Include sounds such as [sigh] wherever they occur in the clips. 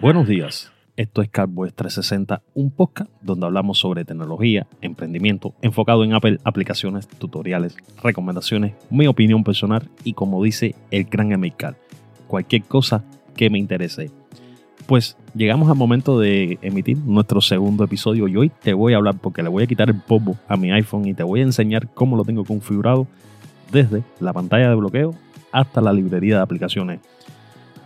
Buenos días, esto es Cowboys 360, un podcast donde hablamos sobre tecnología, emprendimiento, enfocado en Apple, aplicaciones, tutoriales, recomendaciones, mi opinión personal y como dice el gran Emical, cualquier cosa que me interese. Pues llegamos al momento de emitir nuestro segundo episodio y hoy te voy a hablar porque le voy a quitar el polvo a mi iPhone y te voy a enseñar cómo lo tengo configurado desde la pantalla de bloqueo hasta la librería de aplicaciones.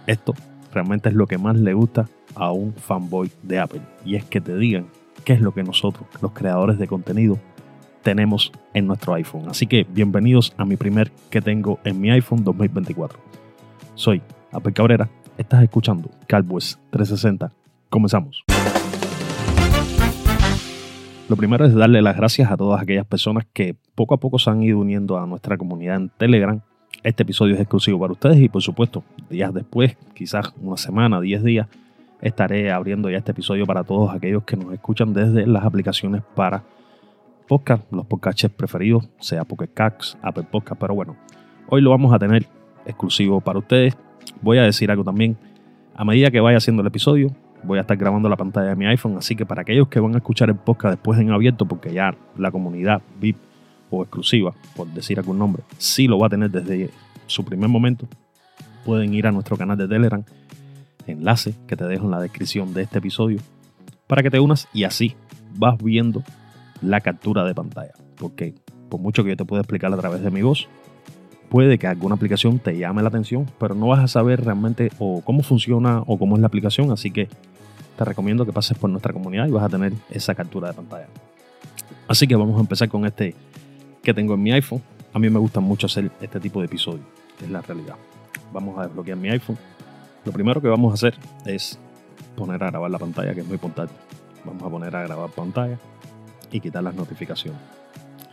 Esto realmente es lo que más le gusta a un fanboy de Apple. Y es que te digan qué es lo que nosotros, los creadores de contenido, tenemos en nuestro iPhone. Así que bienvenidos a mi primer que tengo en mi iPhone 2024. Soy Apple Cabrera, estás escuchando Calbues 360. Comenzamos. Lo primero es darle las gracias a todas aquellas personas que poco a poco se han ido uniendo a nuestra comunidad en Telegram este episodio es exclusivo para ustedes y por supuesto, días después, quizás una semana, 10 días, estaré abriendo ya este episodio para todos aquellos que nos escuchan desde las aplicaciones para podcast, los podcasts preferidos, sea Pocket Apple Podcast, pero bueno, hoy lo vamos a tener exclusivo para ustedes. Voy a decir algo también, a medida que vaya haciendo el episodio, voy a estar grabando la pantalla de mi iPhone, así que para aquellos que van a escuchar el podcast después en abierto, porque ya la comunidad VIP o exclusiva, por decir algún nombre, sí lo va a tener desde su primer momento, pueden ir a nuestro canal de Telegram, enlace que te dejo en la descripción de este episodio, para que te unas y así vas viendo la captura de pantalla. Porque por mucho que yo te pueda explicar a través de mi voz, puede que alguna aplicación te llame la atención, pero no vas a saber realmente o cómo funciona o cómo es la aplicación, así que te recomiendo que pases por nuestra comunidad y vas a tener esa captura de pantalla. Así que vamos a empezar con este que tengo en mi iPhone. A mí me gusta mucho hacer este tipo de episodios, es la realidad. Vamos a desbloquear mi iPhone. Lo primero que vamos a hacer es poner a grabar la pantalla, que es muy importante. Vamos a poner a grabar pantalla y quitar las notificaciones.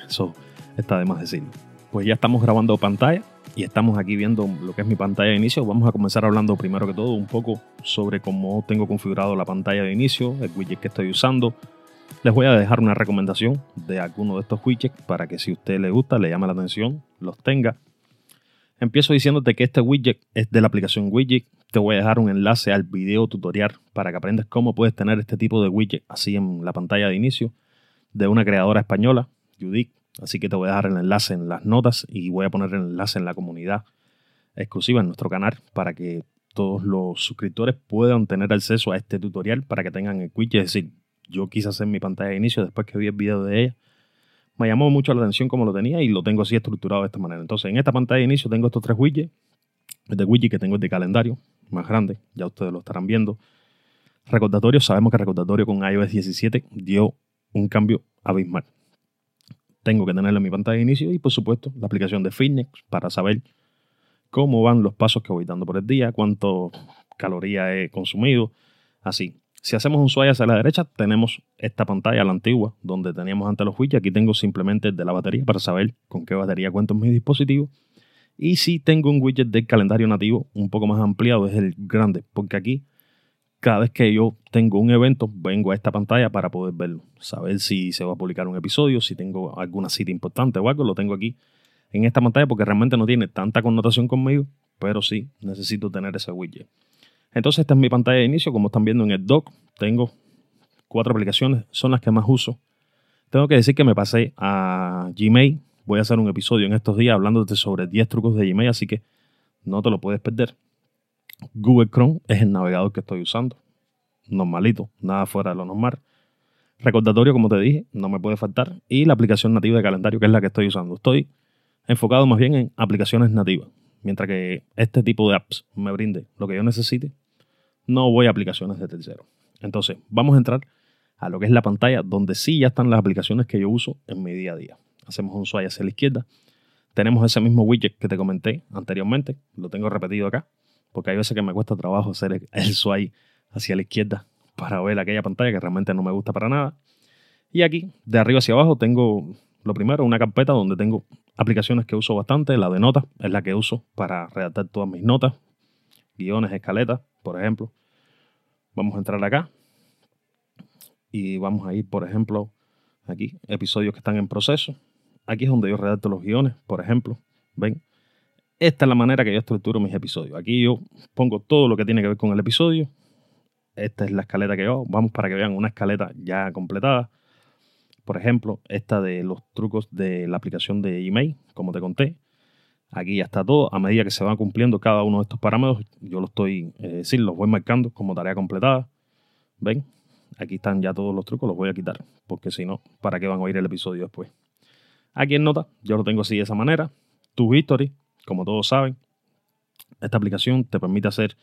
Eso está de más decirlo. Pues ya estamos grabando pantalla y estamos aquí viendo lo que es mi pantalla de inicio. Vamos a comenzar hablando primero que todo un poco sobre cómo tengo configurado la pantalla de inicio, el widget que estoy usando, les voy a dejar una recomendación de alguno de estos widgets para que si a usted le gusta, le llame la atención, los tenga. Empiezo diciéndote que este widget es de la aplicación Widget. Te voy a dejar un enlace al video tutorial para que aprendas cómo puedes tener este tipo de widget así en la pantalla de inicio de una creadora española, Judith. Así que te voy a dejar el enlace en las notas y voy a poner el enlace en la comunidad exclusiva en nuestro canal para que todos los suscriptores puedan tener acceso a este tutorial para que tengan el widget, es decir, yo quise hacer mi pantalla de inicio después que vi el video de ella. Me llamó mucho la atención como lo tenía y lo tengo así estructurado de esta manera. Entonces, en esta pantalla de inicio tengo estos tres widgets. Este widget que tengo es de calendario, más grande, ya ustedes lo estarán viendo. Recordatorio, sabemos que recordatorio con iOS 17 dio un cambio abismal. Tengo que tenerlo en mi pantalla de inicio y, por supuesto, la aplicación de Fitness para saber cómo van los pasos que voy dando por el día, cuánto calorías he consumido, así. Si hacemos un swipe hacia la derecha, tenemos esta pantalla, la antigua, donde teníamos antes los widgets. Aquí tengo simplemente de la batería para saber con qué batería cuento en mi dispositivo. Y si tengo un widget del calendario nativo un poco más ampliado, es el grande, porque aquí cada vez que yo tengo un evento, vengo a esta pantalla para poder verlo. Saber si se va a publicar un episodio, si tengo alguna cita importante o algo, lo tengo aquí en esta pantalla porque realmente no tiene tanta connotación conmigo, pero sí necesito tener ese widget. Entonces esta es mi pantalla de inicio, como están viendo en el dock, tengo cuatro aplicaciones, son las que más uso. Tengo que decir que me pasé a Gmail, voy a hacer un episodio en estos días hablándote sobre 10 trucos de Gmail, así que no te lo puedes perder. Google Chrome es el navegador que estoy usando, normalito, nada fuera de lo normal. Recordatorio, como te dije, no me puede faltar. Y la aplicación nativa de calendario, que es la que estoy usando. Estoy enfocado más bien en aplicaciones nativas. Mientras que este tipo de apps me brinde lo que yo necesite, no voy a aplicaciones de tercero. Entonces, vamos a entrar a lo que es la pantalla, donde sí ya están las aplicaciones que yo uso en mi día a día. Hacemos un swipe hacia la izquierda. Tenemos ese mismo widget que te comenté anteriormente. Lo tengo repetido acá, porque hay veces que me cuesta trabajo hacer el swipe hacia la izquierda para ver aquella pantalla que realmente no me gusta para nada. Y aquí, de arriba hacia abajo, tengo lo primero, una carpeta donde tengo aplicaciones que uso bastante. La de notas es la que uso para redactar todas mis notas, guiones, escaletas, por ejemplo. Vamos a entrar acá y vamos a ir, por ejemplo, aquí, episodios que están en proceso. Aquí es donde yo redacto los guiones, por ejemplo. ¿Ven? Esta es la manera que yo estructuro mis episodios. Aquí yo pongo todo lo que tiene que ver con el episodio. Esta es la escaleta que yo Vamos para que vean una escaleta ya completada. Por ejemplo, esta de los trucos de la aplicación de email, como te conté. Aquí ya está todo. A medida que se van cumpliendo cada uno de estos parámetros, yo los estoy, eh, decir, los voy marcando como tarea completada. ¿Ven? Aquí están ya todos los trucos, los voy a quitar, porque si no, ¿para qué van a oír el episodio después? Aquí en nota, yo lo tengo así de esa manera. Tu history, como todos saben, esta aplicación te permite hacer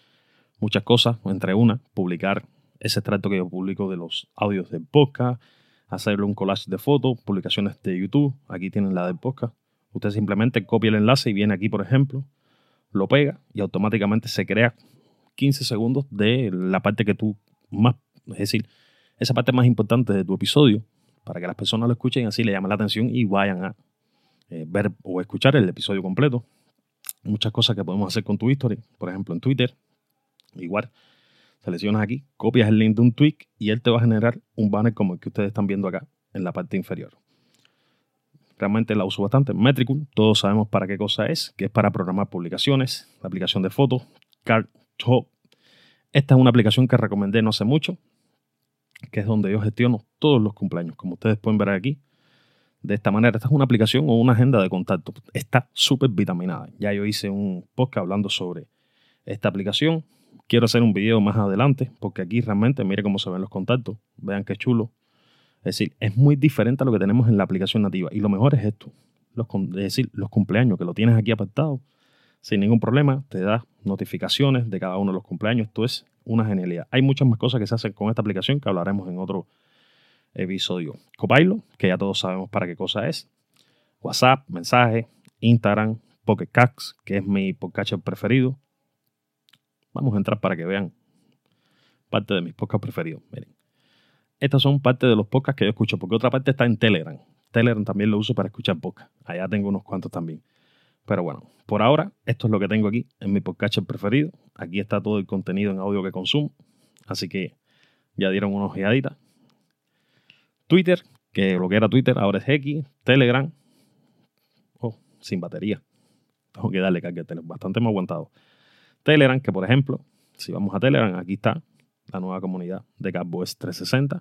muchas cosas, entre una, publicar ese extracto que yo publico de los audios del podcast, hacerle un collage de fotos, publicaciones de YouTube, aquí tienen la del podcast. Usted simplemente copia el enlace y viene aquí, por ejemplo, lo pega y automáticamente se crea 15 segundos de la parte que tú más, es decir, esa parte más importante de tu episodio, para que las personas lo escuchen y así le llamen la atención y vayan a eh, ver o escuchar el episodio completo. Muchas cosas que podemos hacer con tu historia, por ejemplo en Twitter, igual. Seleccionas aquí, copias el link de un tweet y él te va a generar un banner como el que ustedes están viendo acá en la parte inferior. Realmente la uso bastante. Metricool, todos sabemos para qué cosa es, que es para programar publicaciones, la aplicación de fotos, CardTop. Esta es una aplicación que recomendé no hace mucho, que es donde yo gestiono todos los cumpleaños, como ustedes pueden ver aquí. De esta manera, esta es una aplicación o una agenda de contacto. Está súper vitaminada. Ya yo hice un podcast hablando sobre esta aplicación. Quiero hacer un video más adelante, porque aquí realmente, mire cómo se ven los contactos. Vean qué chulo. Es decir, es muy diferente a lo que tenemos en la aplicación nativa. Y lo mejor es esto. Los, es decir, los cumpleaños, que lo tienes aquí apartado sin ningún problema. Te da notificaciones de cada uno de los cumpleaños. Esto es una genialidad. Hay muchas más cosas que se hacen con esta aplicación que hablaremos en otro episodio. Copilot, que ya todos sabemos para qué cosa es. WhatsApp, mensaje, Instagram, Pocket que es mi podcast preferido. Vamos a entrar para que vean parte de mis podcasts preferidos. Miren. Estas son parte de los podcasts que yo escucho, porque otra parte está en Telegram. Telegram también lo uso para escuchar podcasts. Allá tengo unos cuantos también. Pero bueno, por ahora, esto es lo que tengo aquí en mi podcast preferido. Aquí está todo el contenido en audio que consumo. Así que ya dieron una ojeadita. Twitter, que lo que era Twitter ahora es X. Telegram. Oh, sin batería. Tengo que darle carga bastante más aguantado. Telegram, que por ejemplo, si vamos a Telegram, aquí está la nueva comunidad de CapBoys 360.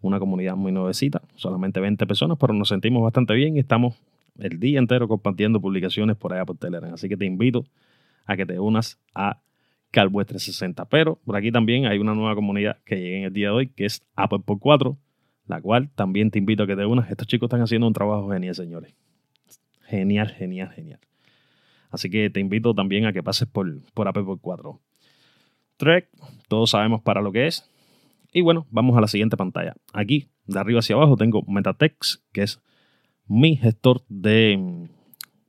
Una comunidad muy nuevecita, solamente 20 personas, pero nos sentimos bastante bien y estamos el día entero compartiendo publicaciones por allá por Telegram. Así que te invito a que te unas a Calweb 360. Pero por aquí también hay una nueva comunidad que llegué en el día de hoy, que es Apple por 4, la cual también te invito a que te unas. Estos chicos están haciendo un trabajo genial, señores. Genial, genial, genial. Así que te invito también a que pases por, por Apple por 4. Trek, todos sabemos para lo que es. Y bueno, vamos a la siguiente pantalla. Aquí, de arriba hacia abajo, tengo Metatext, que es mi gestor de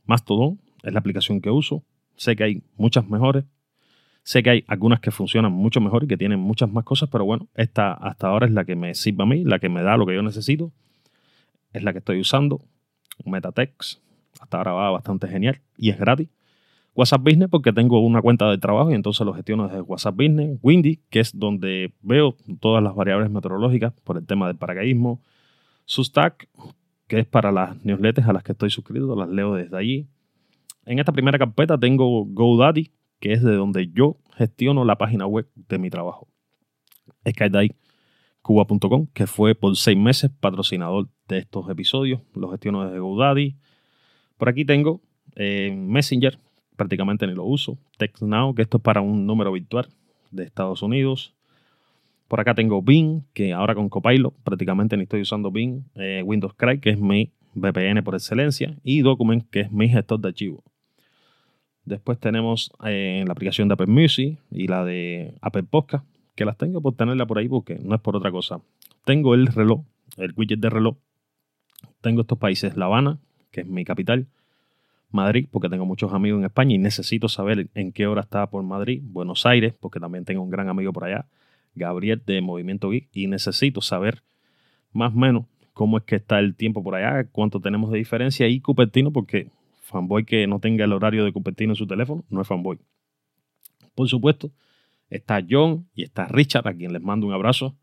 Mastodon. Es la aplicación que uso. Sé que hay muchas mejores. Sé que hay algunas que funcionan mucho mejor y que tienen muchas más cosas, pero bueno, esta hasta ahora es la que me sirve a mí, la que me da lo que yo necesito. Es la que estoy usando. Metatext. Hasta ahora va bastante genial y es gratis. WhatsApp Business porque tengo una cuenta de trabajo y entonces lo gestiono desde WhatsApp Business. Windy, que es donde veo todas las variables meteorológicas por el tema del paracaidismo. Substack, que es para las newsletters a las que estoy suscrito, las leo desde allí. En esta primera carpeta tengo GoDaddy, que es de donde yo gestiono la página web de mi trabajo. SkyDiveCuba.com, que fue por seis meses patrocinador de estos episodios. Lo gestiono desde GoDaddy. Por aquí tengo eh, Messenger, prácticamente ni lo uso. TextNow, que esto es para un número virtual de Estados Unidos. Por acá tengo Bing, que ahora con Copilot prácticamente ni estoy usando Bing. Eh, Windows Cry, que es mi VPN por excelencia. Y Document, que es mi gestor de archivos. Después tenemos eh, la aplicación de Apple Music y la de Apple Podcast, que las tengo por tenerla por ahí porque no es por otra cosa. Tengo el reloj, el widget de reloj. Tengo estos países, La Habana, que es mi capital. Madrid, porque tengo muchos amigos en España y necesito saber en qué hora está por Madrid. Buenos Aires, porque también tengo un gran amigo por allá. Gabriel de Movimiento Geek y necesito saber más o menos cómo es que está el tiempo por allá, cuánto tenemos de diferencia y Cupertino, porque fanboy que no tenga el horario de Cupertino en su teléfono no es fanboy. Por supuesto, está John y está Richard, a quien les mando un abrazo.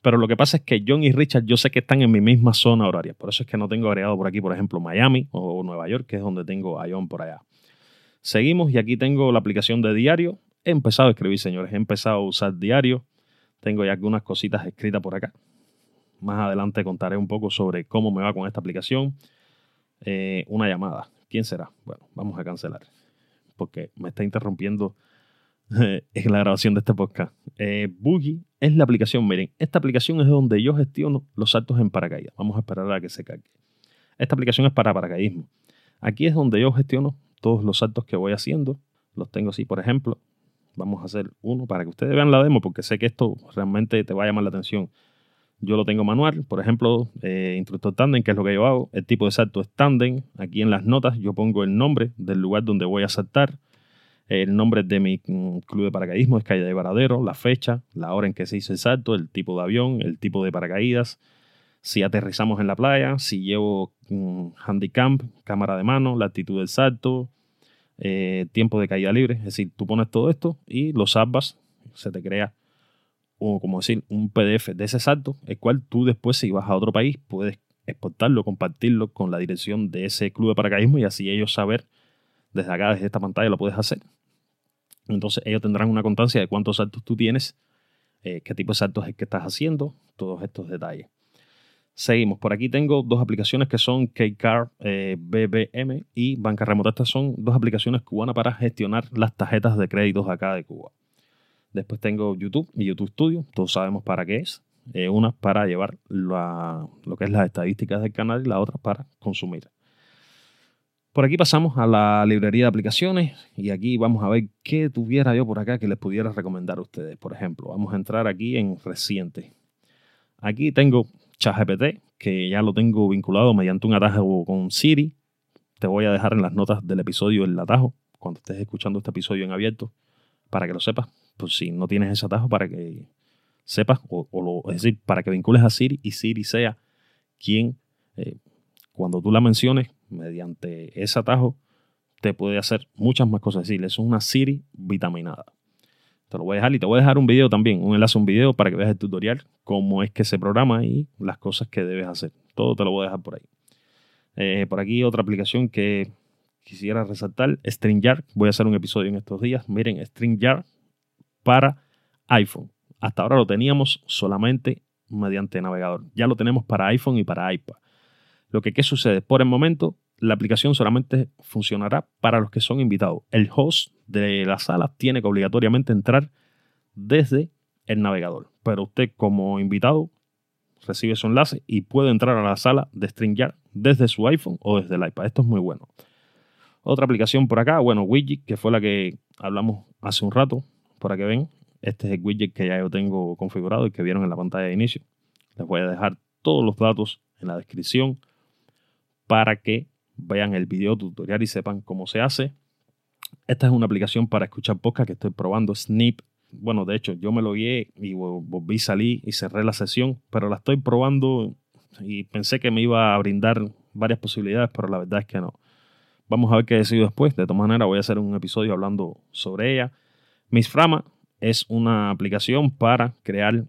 Pero lo que pasa es que John y Richard yo sé que están en mi misma zona horaria. Por eso es que no tengo agregado por aquí, por ejemplo, Miami o Nueva York, que es donde tengo a John por allá. Seguimos y aquí tengo la aplicación de diario. He empezado a escribir, señores. He empezado a usar diario. Tengo ya algunas cositas escritas por acá. Más adelante contaré un poco sobre cómo me va con esta aplicación. Eh, una llamada. ¿Quién será? Bueno, vamos a cancelar. Porque me está interrumpiendo [laughs] en la grabación de este podcast. Eh, Boogie es la aplicación. Miren, esta aplicación es donde yo gestiono los saltos en paracaídas. Vamos a esperar a que se cargue. Esta aplicación es para paracaidismo. Aquí es donde yo gestiono todos los saltos que voy haciendo. Los tengo así, por ejemplo. Vamos a hacer uno para que ustedes vean la demo, porque sé que esto realmente te va a llamar la atención. Yo lo tengo manual, por ejemplo, eh, instructor tandem, que es lo que yo hago. El tipo de salto es tandem. Aquí en las notas yo pongo el nombre del lugar donde voy a saltar, el nombre de mi mm, club de paracaidismo, es calle de Varadero, la fecha, la hora en que se hizo el salto, el tipo de avión, el tipo de paracaídas, si aterrizamos en la playa, si llevo um, handicap, cámara de mano, la actitud del salto, eh, tiempo de caída libre. Es decir, tú pones todo esto y lo salvas, se te crea o como decir, un PDF de ese salto, el cual tú después si vas a otro país puedes exportarlo, compartirlo con la dirección de ese club de paracaidismo y así ellos saber desde acá, desde esta pantalla, lo puedes hacer. Entonces ellos tendrán una constancia de cuántos saltos tú tienes, eh, qué tipo de saltos es que estás haciendo, todos estos detalles. Seguimos. Por aquí tengo dos aplicaciones que son KCAR eh, BBM y Banca Remota. Estas son dos aplicaciones cubanas para gestionar las tarjetas de créditos acá de Cuba. Después tengo YouTube y YouTube Studio. Todos sabemos para qué es. Eh, una para llevar lo que es las estadísticas del canal y la otra para consumir. Por aquí pasamos a la librería de aplicaciones y aquí vamos a ver qué tuviera yo por acá que les pudiera recomendar a ustedes. Por ejemplo, vamos a entrar aquí en reciente. Aquí tengo ChatGPT, que ya lo tengo vinculado mediante un atajo con Siri. Te voy a dejar en las notas del episodio el atajo cuando estés escuchando este episodio en abierto para que lo sepas pues si no tienes ese atajo para que sepas, o, lo, es decir, para que vincules a Siri y Siri sea quien, eh, cuando tú la menciones, mediante ese atajo, te puede hacer muchas más cosas. Es decir, es una Siri vitaminada. Te lo voy a dejar y te voy a dejar un video también, un enlace a un video para que veas el tutorial, cómo es que se programa y las cosas que debes hacer. Todo te lo voy a dejar por ahí. Eh, por aquí otra aplicación que quisiera resaltar, StringYard. Voy a hacer un episodio en estos días. Miren, StringYard para iPhone. Hasta ahora lo teníamos solamente mediante navegador. Ya lo tenemos para iPhone y para iPad. Lo que ¿qué sucede? Por el momento, la aplicación solamente funcionará para los que son invitados. El host de la sala tiene que obligatoriamente entrar desde el navegador. Pero usted como invitado recibe su enlace y puede entrar a la sala de StreamYard desde su iPhone o desde el iPad. Esto es muy bueno. Otra aplicación por acá, bueno, Widget, que fue la que hablamos hace un rato, para que ven. Este es el widget que ya yo tengo configurado y que vieron en la pantalla de inicio. Les voy a dejar todos los datos en la descripción para que vean el video tutorial y sepan cómo se hace. Esta es una aplicación para escuchar podcast que estoy probando, Snip. Bueno, de hecho, yo me lo guié y volví a salir y cerré la sesión, pero la estoy probando y pensé que me iba a brindar varias posibilidades, pero la verdad es que no. Vamos a ver qué decido después. De todas maneras, voy a hacer un episodio hablando sobre ella. Miss Frama es una aplicación para crear,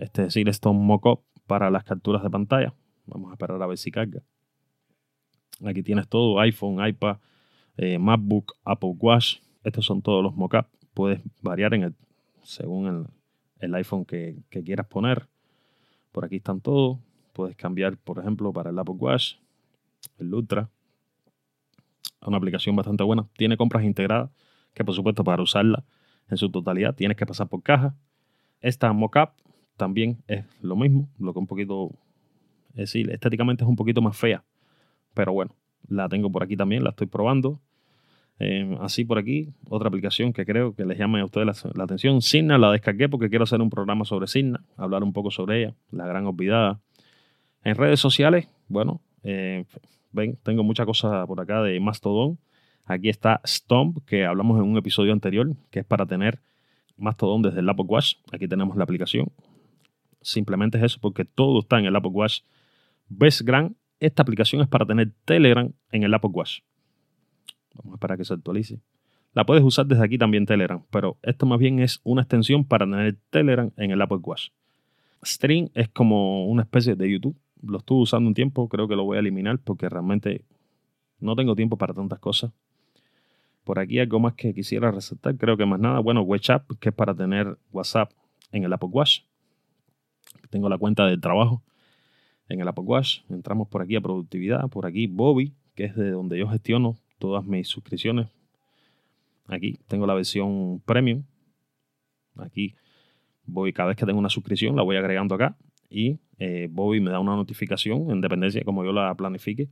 este, es decir, estos mockup para las capturas de pantalla. Vamos a esperar a ver si carga. Aquí tienes todo, iPhone, iPad, eh, MacBook, Apple Watch. Estos son todos los mockups. Puedes variar en el, según el, iPhone que, que, quieras poner. Por aquí están todos. Puedes cambiar, por ejemplo, para el Apple Watch, el Ultra. Una aplicación bastante buena. Tiene compras integradas, que por supuesto para usarla en su totalidad tienes que pasar por caja. Esta mockup también es lo mismo, lo que un poquito, es decir, estéticamente es un poquito más fea. Pero bueno, la tengo por aquí también, la estoy probando. Eh, así por aquí, otra aplicación que creo que les llame a ustedes la, atención. Signa la descargué porque quiero hacer un programa sobre Signa, hablar un poco sobre ella, la gran olvidada. En redes sociales, bueno, eh, ven, tengo muchas cosas por acá de Mastodon. Aquí está Stomp, que hablamos en un episodio anterior, que es para tener Mastodon desde el Apple Watch. Aquí tenemos la aplicación. Simplemente es eso, porque todo está en el Apple Watch. Ves Gran, esta aplicación es para tener Telegram en el Apple Watch. Vamos a esperar que se actualice. La puedes usar desde aquí también Telegram, pero esto más bien es una extensión para tener Telegram en el Apple Watch. Stream es como una especie de YouTube. Lo estuve usando un tiempo, creo que lo voy a eliminar porque realmente no tengo tiempo para tantas cosas. Por aquí algo más que quisiera resaltar, creo que más nada. Bueno, WhatsApp, que es para tener WhatsApp en el Apple Watch. Tengo la cuenta del trabajo en el Apple Watch. Entramos por aquí a productividad, por aquí Bobby, que es de donde yo gestiono todas mis suscripciones. Aquí tengo la versión premium. Aquí voy, cada vez que tengo una suscripción, la voy agregando acá. Y eh, Bobby me da una notificación en dependencia de cómo yo la planifique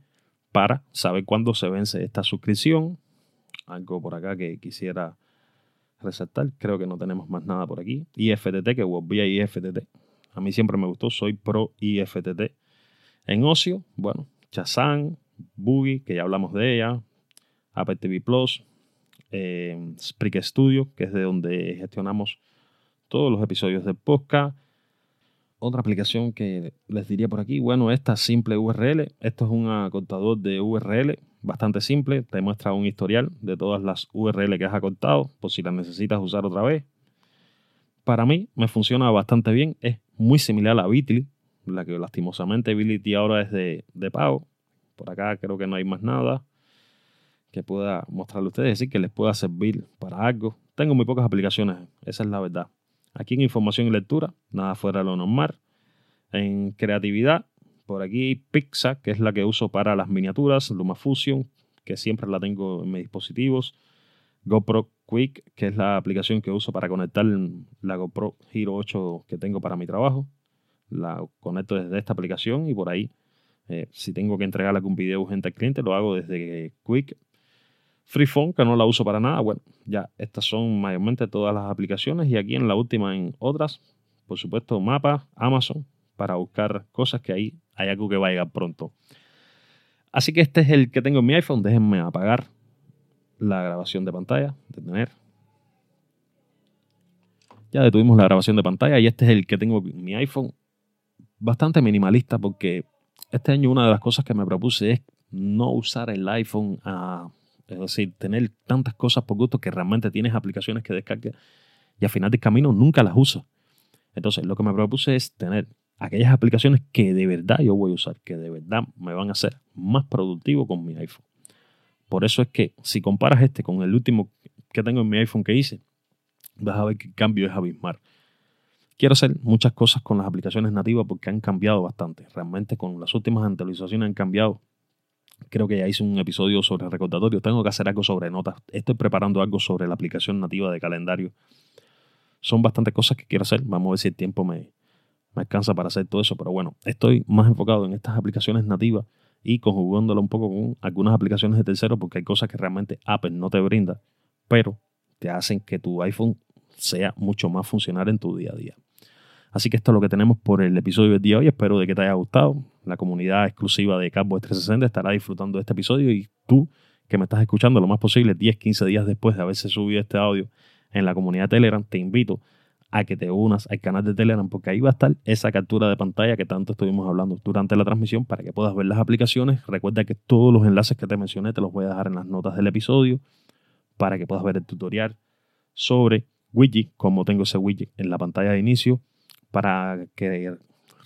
para saber cuándo se vence esta suscripción. Algo por acá que quisiera resaltar. Creo que no tenemos más nada por aquí. IFTT, que volví a IFTT. A mí siempre me gustó, soy pro IFTT. En ocio, bueno, Chazán, Boogie, que ya hablamos de ella, Apple TV Plus, eh, Studio, que es de donde gestionamos todos los episodios del podcast. Otra aplicación que les diría por aquí, bueno, esta simple URL. Esto es un acortador de URL bastante simple. Te muestra un historial de todas las URL que has acortado, por si las necesitas usar otra vez. Para mí me funciona bastante bien. Es muy similar a Bitly, la que lastimosamente Bitly ahora es de, de pago. Por acá creo que no hay más nada que pueda mostrarle a ustedes, decir, que les pueda servir para algo. Tengo muy pocas aplicaciones, esa es la verdad. Aquí en información y lectura, nada fuera de lo normal. En creatividad, por aquí Pixar, que es la que uso para las miniaturas, LumaFusion, que siempre la tengo en mis dispositivos. GoPro Quick, que es la aplicación que uso para conectar la GoPro Hero 8 que tengo para mi trabajo. La conecto desde esta aplicación y por ahí, eh, si tengo que entregar algún video urgente al cliente, lo hago desde Quick. Freephone, que no la uso para nada. Bueno, ya estas son mayormente todas las aplicaciones y aquí en la última en otras, por supuesto, Mapa, Amazon, para buscar cosas que ahí hay algo que va a pronto. Así que este es el que tengo en mi iPhone. Déjenme apagar la grabación de pantalla, detener. Ya detuvimos la grabación de pantalla y este es el que tengo en mi iPhone. Bastante minimalista porque este año una de las cosas que me propuse es no usar el iPhone a... Es decir, tener tantas cosas por gusto que realmente tienes aplicaciones que descargas y al final del camino nunca las usas. Entonces, lo que me propuse es tener aquellas aplicaciones que de verdad yo voy a usar, que de verdad me van a hacer más productivo con mi iPhone. Por eso es que si comparas este con el último que tengo en mi iPhone que hice, vas a ver que el cambio es abismal. Quiero hacer muchas cosas con las aplicaciones nativas porque han cambiado bastante. Realmente con las últimas actualizaciones han cambiado. Creo que ya hice un episodio sobre recordatorio. Tengo que hacer algo sobre notas. Estoy preparando algo sobre la aplicación nativa de calendario. Son bastantes cosas que quiero hacer. Vamos a ver si el tiempo me, me alcanza para hacer todo eso, pero bueno, estoy más enfocado en estas aplicaciones nativas y conjugándolo un poco con algunas aplicaciones de terceros porque hay cosas que realmente Apple no te brinda, pero te hacen que tu iPhone sea mucho más funcional en tu día a día. Así que esto es lo que tenemos por el episodio del día de hoy. Espero de que te haya gustado. La comunidad exclusiva de Cowboys 360 estará disfrutando de este episodio y tú que me estás escuchando lo más posible 10, 15 días después de haberse subido este audio en la comunidad Telegram, te invito a que te unas al canal de Telegram porque ahí va a estar esa captura de pantalla que tanto estuvimos hablando durante la transmisión para que puedas ver las aplicaciones. Recuerda que todos los enlaces que te mencioné te los voy a dejar en las notas del episodio para que puedas ver el tutorial sobre widget, como tengo ese widget en la pantalla de inicio, para que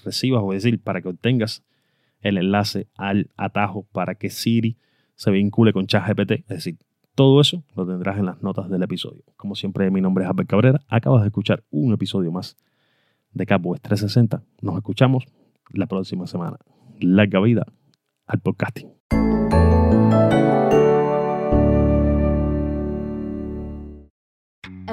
recibas o decir, para que obtengas el enlace al atajo para que Siri se vincule con ChatGPT, es decir, Todo eso lo tendrás en las notas del episodio. Como siempre, mi nombre es Albert Cabrera. Acabas de escuchar un episodio más de Capwest 360. Nos escuchamos la próxima semana. Larga vida al podcasting.